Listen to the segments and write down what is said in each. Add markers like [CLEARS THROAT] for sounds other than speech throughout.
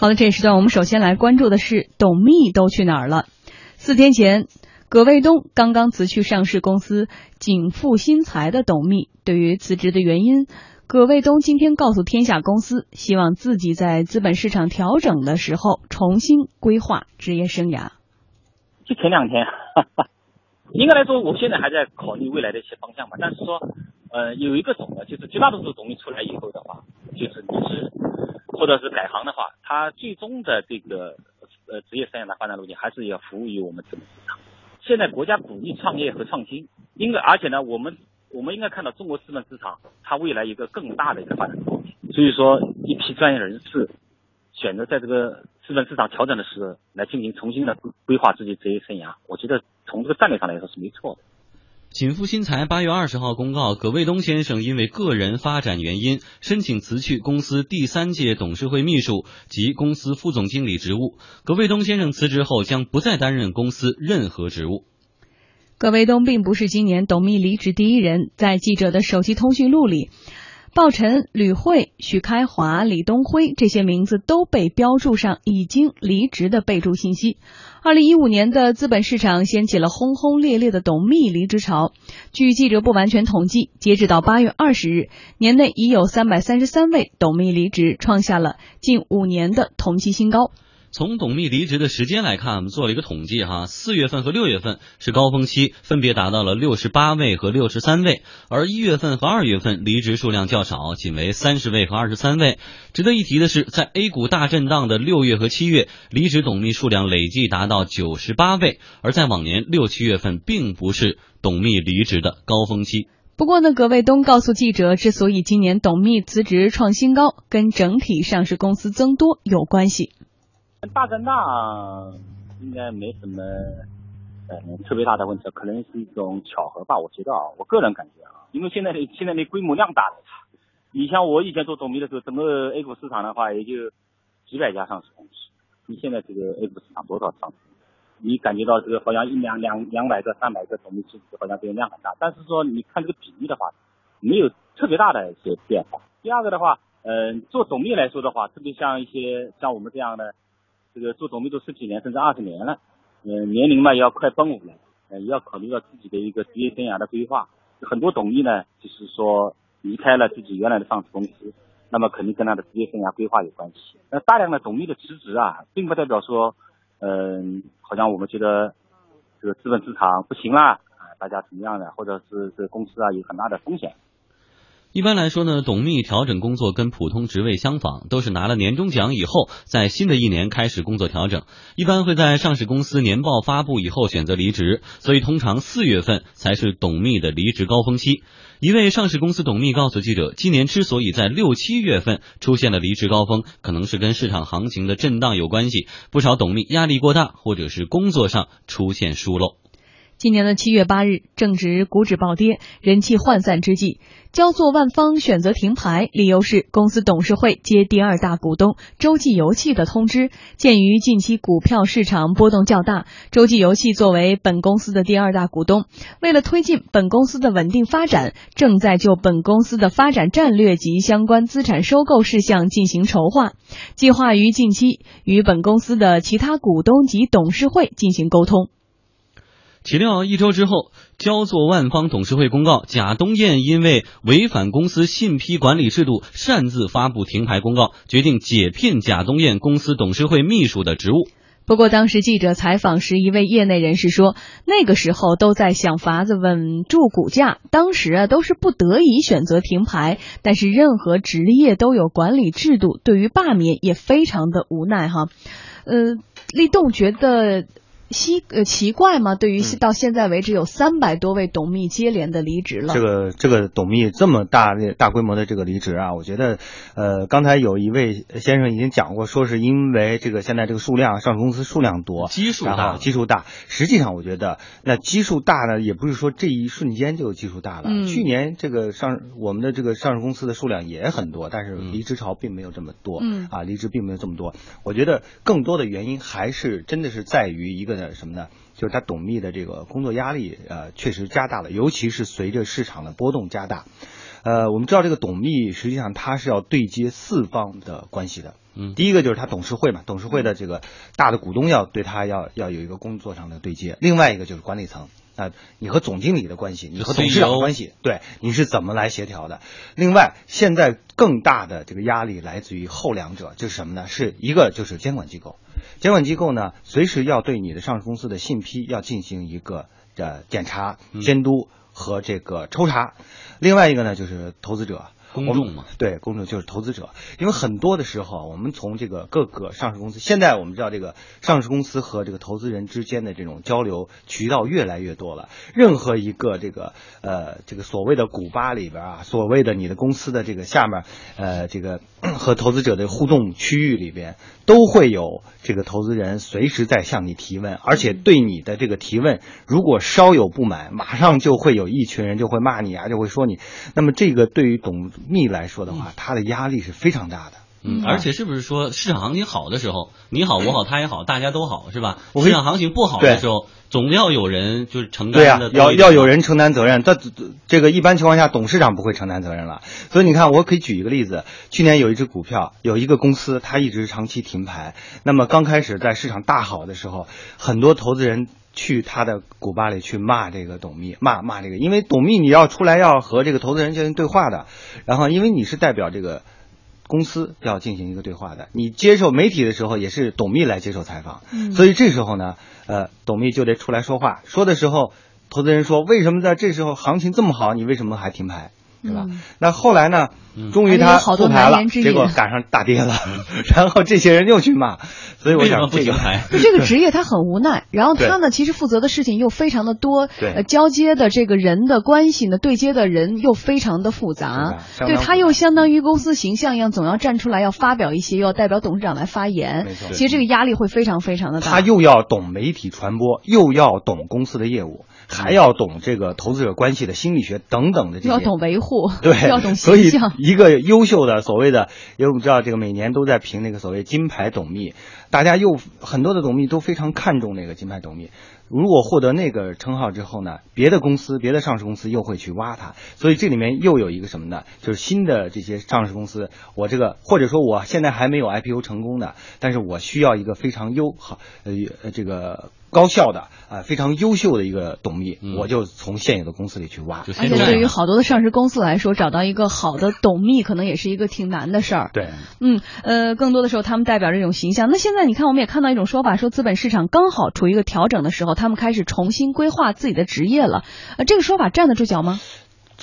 好的，这一时段我们首先来关注的是董秘都去哪儿了。四天前，葛卫东刚刚辞去上市公司景富新材的董秘。对于辞职的原因，葛卫东今天告诉天下公司，希望自己在资本市场调整的时候重新规划职业生涯。就前两天，[LAUGHS] 应该来说，我现在还在考虑未来的一些方向吧。但是说，呃，有一个总的，就是绝大多数董秘出来以后的话，就是离职或者是改行的话，他最终的这个呃职业生涯的发展路径还是要服务于我们资本市场。现在国家鼓励创业和创新，应该而且呢，我们我们应该看到中国资本市场它未来一个更大的一个发展空间。所以说，一批专业人士选择在这个资本市场调整的时候来进行重新的规划自己职业生涯，我觉得从这个战略上来说是没错的。锦富新材八月二十号公告，葛卫东先生因为个人发展原因，申请辞去公司第三届董事会秘书及公司副总经理职务。葛卫东先生辞职后将不再担任公司任何职务。葛卫东并不是今年董秘离职第一人，在记者的手机通讯录里。鲍晨、吕慧、许开华、李东辉这些名字都被标注上已经离职的备注信息。二零一五年的资本市场掀起了轰轰烈烈的董秘离职潮。据记者不完全统计，截止到八月二十日，年内已有三百三十三位董秘离职，创下了近五年的同期新高。从董秘离职的时间来看，我们做了一个统计哈，四月份和六月份是高峰期，分别达到了六十八位和六十三位，而一月份和二月份离职数量较少，仅为三十位和二十三位。值得一提的是，在 A 股大震荡的六月和七月，离职董秘数量累计达到九十八位，而在往年六七月份并不是董秘离职的高峰期。不过呢，葛卫东告诉记者，之所以今年董秘辞职创新高，跟整体上市公司增多有关系。大震荡应该没什么嗯特别大的问题，可能是一种巧合吧。我觉得啊，我个人感觉啊，因为现在的现在的规模量大了，你像我以前做董秘的时候，整个 A 股市场的话也就几百家上市公司，你现在这个 A 股市场多少上市？你感觉到这个好像一两两两百个、三百个董秘辞职，好像这个量很大。但是说你看这个比例的话，没有特别大的一些变化。第二个的话，嗯，做董秘来说的话，特别像一些像我们这样的。这个做董秘都十几年甚至二十年了，嗯，年龄嘛也要快奔五了，呃，也要考虑到自己的一个职业生涯的规划。很多董秘呢，就是说离开了自己原来的上市公司，那么肯定跟他的职业生涯规划有关系。那大量的董秘的辞职啊，并不代表说，嗯，好像我们觉得这个资本市场不行啦，啊，大家怎么样的，或者是这个公司啊有很大的风险。一般来说呢，董秘调整工作跟普通职位相仿，都是拿了年终奖以后，在新的一年开始工作调整。一般会在上市公司年报发布以后选择离职，所以通常四月份才是董秘的离职高峰期。一位上市公司董秘告诉记者，今年之所以在六七月份出现了离职高峰，可能是跟市场行情的震荡有关系。不少董秘压力过大，或者是工作上出现疏漏。今年的七月八日，正值股指暴跌、人气涣散之际，焦作万方选择停牌，理由是公司董事会接第二大股东洲际油气的通知。鉴于近期股票市场波动较大，洲际油气作为本公司的第二大股东，为了推进本公司的稳定发展，正在就本公司的发展战略及相关资产收购事项进行筹划，计划于近期与本公司的其他股东及董事会进行沟通。岂料一周之后，焦作万方董事会公告，贾东彦因为违反公司信批管理制度，擅自发布停牌公告，决定解聘贾东彦公司董事会秘书的职务。不过，当时记者采访时，一位业内人士说，那个时候都在想法子稳住股价，当时啊都是不得已选择停牌。但是任何职业都有管理制度，对于罢免也非常的无奈哈。呃，立栋觉得。奇呃奇怪吗？对于到现在为止有三百多位董秘接连的离职了。这个这个董秘这么大大规模的这个离职啊，我觉得，呃，刚才有一位先生已经讲过，说是因为这个现在这个数量上市公司数量多，基数大，基数大。实际上，我觉得那基数大呢，也不是说这一瞬间就基数大了。去年这个上我们的这个上市公司的数量也很多，但是离职潮并没有这么多。嗯啊，离职并没有这么多。我觉得更多的原因还是真的是在于一个。什么呢？就是他董秘的这个工作压力，呃，确实加大了，尤其是随着市场的波动加大。呃，我们知道这个董秘实际上他是要对接四方的关系的，嗯，第一个就是他董事会嘛，董事会的这个大的股东要对他要要有一个工作上的对接。另外一个就是管理层，那你和总经理的关系，你和董事长的关系，对，你是怎么来协调的？另外，现在更大的这个压力来自于后两者，就是什么呢？是一个就是监管机构，监管机构呢随时要对你的上市公司的信批要进行一个呃检查、监督和这个抽查。另外一个呢就是投资者。公众嘛，对，公众就是投资者，因为很多的时候，我们从这个各个上市公司，现在我们知道这个上市公司和这个投资人之间的这种交流渠道越来越多了。任何一个这个呃这个所谓的股吧里边啊，所谓的你的公司的这个下面呃这个 [CLEARS THROAT] 和投资者的互动区域里边，都会有这个投资人随时在向你提问，而且对你的这个提问如果稍有不满，马上就会有一群人就会骂你啊，就会说你。那么这个对于董秘来说的话，他的压力是非常大的。嗯，而且是不是说市场行情好的时候，你好我好他也好，大家都好是吧？市场行情不好的时候，总要有人就是承担的。对呀，要要有人承担责任。但这个一般情况下，董事长不会承担责任了。所以你看，我可以举一个例子：去年有一只股票，有一个公司，它一直长期停牌。那么刚开始在市场大好的时候，很多投资人。去他的古巴里去骂这个董秘，骂骂这个，因为董秘你要出来要和这个投资人进行对话的，然后因为你是代表这个公司要进行一个对话的，你接受媒体的时候也是董秘来接受采访，所以这时候呢，呃，董秘就得出来说话，说的时候，投资人说为什么在这时候行情这么好，你为什么还停牌？是吧？那后来呢？终于他复牌了，结果赶上大跌了，[LAUGHS] 然后这些人又去骂，所以我想这个就 [LAUGHS] 这个职业他很无奈，[LAUGHS] 然后他呢其实负责的事情又非常的多，对，交接的这个人的关系呢，对接的人又非常的复杂，对他又相当于公司形象一样，总要站出来要发表一些，又要代表董事长来发言，其实这个压力会非常非常的大。他又要懂媒体传播，又要懂公司的业务。还要懂这个投资者关系的心理学等等的这些，要懂维护，[LAUGHS] 对，要懂。所以，一个优秀的所谓的，因为我们知道这个每年都在评那个所谓金牌董秘，大家又很多的董秘都非常看重那个金牌董秘。如果获得那个称号之后呢，别的公司、别的上市公司又会去挖他，所以这里面又有一个什么呢？就是新的这些上市公司，我这个或者说我现在还没有 IPO 成功的，但是我需要一个非常优好呃这个高效的啊非常优秀的一个董秘，我就从现有的公司里去挖。而且对于好多的上市公司来说，找到一个好的董秘可能也是一个挺难的事儿。对，嗯呃，更多的时候他们代表这种形象。那现在你看，我们也看到一种说法，说资本市场刚好处于一个调整的时候。他们开始重新规划自己的职业了，呃，这个说法站得住脚吗？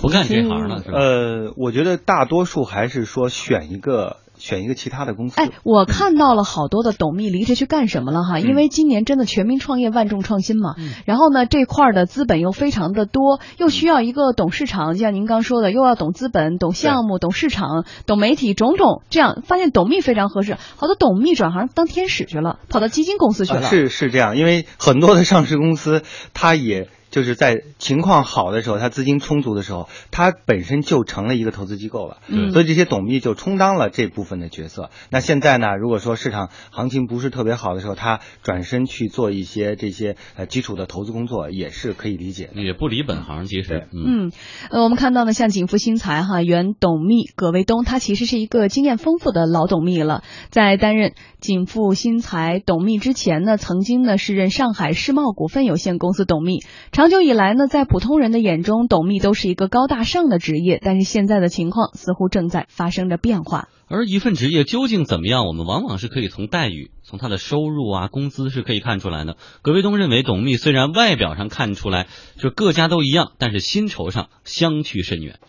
不干这行了是吧，呃，我觉得大多数还是说选一个。选一个其他的公司。哎，我看到了好多的董秘离职去干什么了哈？因为今年真的全民创业、万众创新嘛。然后呢，这块的资本又非常的多，又需要一个懂市场，就像您刚说的，又要懂资本、懂项目、懂市场、懂媒体，种种这样，发现董秘非常合适。好多董秘转行当天使去了，跑到基金公司去了。是是这样，因为很多的上市公司，它也。就是在情况好的时候，他资金充足的时候，他本身就成了一个投资机构了，嗯所以这些董秘就充当了这部分的角色。那现在呢，如果说市场行情不是特别好的时候，他转身去做一些这些呃基础的投资工作，也是可以理解的。也不离本行，其实。嗯，呃，我们看到呢，像景富新材哈原董秘葛卫东，他其实是一个经验丰富的老董秘了，在担任景富新材董秘之前呢，曾经呢是任上海世贸股份有限公司董秘。长久以来呢，在普通人的眼中，董秘都是一个高大上的职业。但是现在的情况似乎正在发生着变化。而一份职业究竟怎么样，我们往往是可以从待遇、从他的收入啊、工资是可以看出来的。葛卫东认为，董秘虽然外表上看出来就各家都一样，但是薪酬上相去甚远。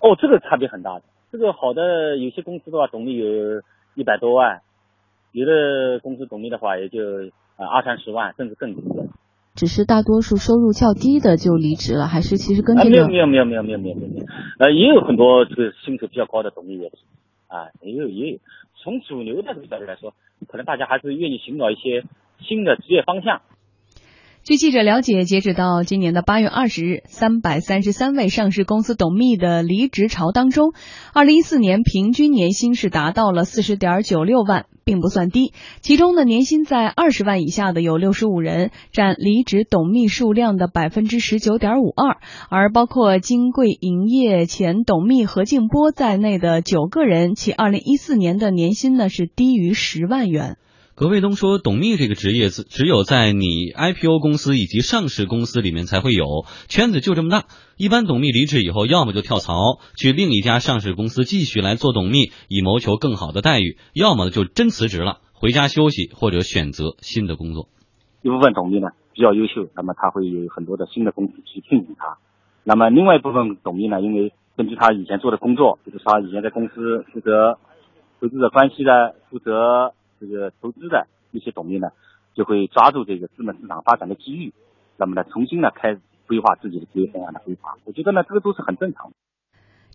哦，这个差别很大的。这个好的有些公司的话，董秘有一百多万；有的公司董秘的话，也就啊二三十万，甚至更低的。只是大多数收入较低的就离职了，还是其实跟这个没有没有没有没有没有没有没有，呃，也有很多这个薪酬比较高的董秘也是，啊，也有也有。从主流的这个角度来说，可能大家还是愿意寻找一些新的职业方向。据记者了解，截止到今年的八月二十日，三百三十三位上市公司董秘的离职潮当中，二零一四年平均年薪是达到了四十点九六万，并不算低。其中呢，年薪在二十万以下的有六十五人，占离职董秘数量的百分之十九点五二。而包括金贵营业前董秘何静波在内的九个人，其二零一四年的年薪呢是低于十万元。葛卫东说：“董秘这个职业，只只有在你 IPO 公司以及上市公司里面才会有，圈子就这么大。一般董秘离职以后，要么就跳槽去另一家上市公司继续来做董秘，以谋求更好的待遇；要么就真辞职了，回家休息或者选择新的工作。一部分董秘呢比较优秀，那么他会有很多的新的公司去聘请他。那么另外一部分董秘呢，因为根据他以前做的工作，比如说他以前在公司负责投资者关系的，负责。”这个投资的一些董秘呢，就会抓住这个资本市场发展的机遇，那么呢，重新呢开规划自己的职业生涯的规划。我觉得呢，这个都是很正常的。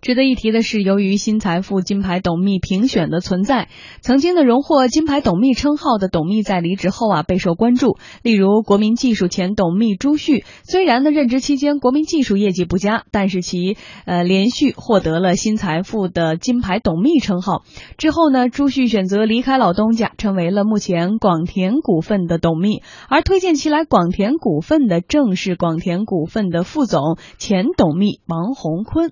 值得一提的是，由于新财富金牌董秘评选的存在，曾经的荣获金牌董秘称号的董秘在离职后啊备受关注。例如，国民技术前董秘朱旭，虽然呢任职期间国民技术业绩不佳，但是其呃连续获得了新财富的金牌董秘称号。之后呢，朱旭选择离开老东家，成为了目前广田股份的董秘。而推荐其来广田股份的，正是广田股份的副总前董秘王洪坤。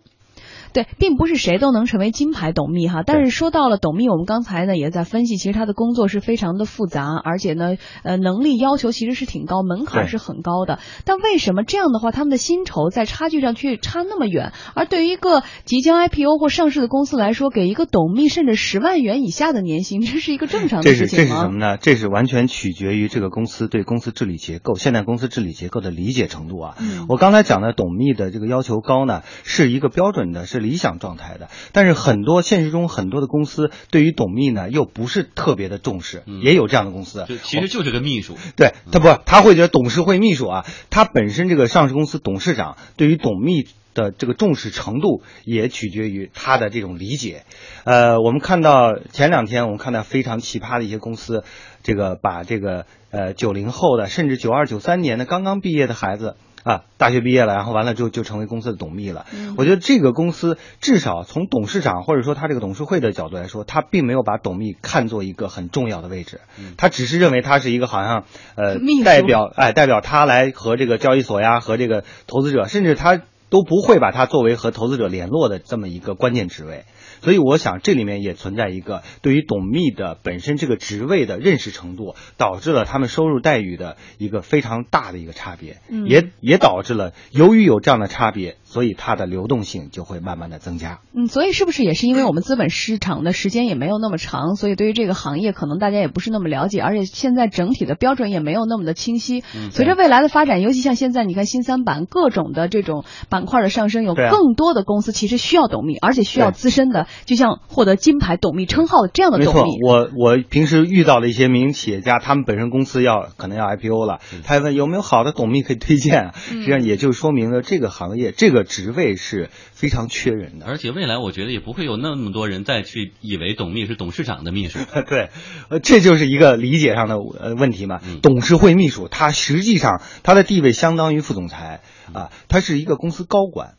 对，并不是谁都能成为金牌董秘哈。但是说到了董秘，我们刚才呢也在分析，其实他的工作是非常的复杂，而且呢，呃，能力要求其实是挺高，门槛是很高的。但为什么这样的话，他们的薪酬在差距上却差那么远？而对于一个即将 IPO 或上市的公司来说，给一个董秘甚至十万元以下的年薪，这是一个正常的事情吗？这是这是什么呢？这是完全取决于这个公司对公司治理结构、现代公司治理结构的理解程度啊。嗯，我刚才讲的董秘的这个要求高呢，是一个标准的，是。理想状态的，但是很多现实中很多的公司对于董秘呢又不是特别的重视，也有这样的公司，其实就是个秘书，对他不他会觉得董事会秘书啊，他本身这个上市公司董事长对于董秘的这个重视程度也取决于他的这种理解。呃，我们看到前两天我们看到非常奇葩的一些公司，这个把这个呃九零后的甚至九二九三年的刚刚毕业的孩子。啊，大学毕业了，然后完了之后就成为公司的董秘了。我觉得这个公司至少从董事长或者说他这个董事会的角度来说，他并没有把董秘看作一个很重要的位置，他只是认为他是一个好像呃 [LAUGHS] 代表哎代表他来和这个交易所呀和这个投资者，甚至他都不会把他作为和投资者联络的这么一个关键职位。所以我想，这里面也存在一个对于董秘的本身这个职位的认识程度，导致了他们收入待遇的一个非常大的一个差别，也也导致了由于有这样的差别。所以它的流动性就会慢慢的增加。嗯，所以是不是也是因为我们资本市场的时间也没有那么长，所以对于这个行业可能大家也不是那么了解，而且现在整体的标准也没有那么的清晰。随着未来的发展，尤其像现在你看新三板各种的这种板块的上升，有更多的公司其实需要董秘，而且需要资深的，就像获得金牌董秘称号的这样的董秘。没错，我我平时遇到了一些民营企业家，他们本身公司要可能要 IPO 了，他问有没有好的董秘可以推荐，实际上也就说明了这个行业这个。职位是非常缺人的，而且未来我觉得也不会有那么多人再去以为董秘是董事长的秘书。[LAUGHS] 对，呃，这就是一个理解上的呃问题嘛。董事会秘书他实际上他的地位相当于副总裁啊，他是一个公司高管。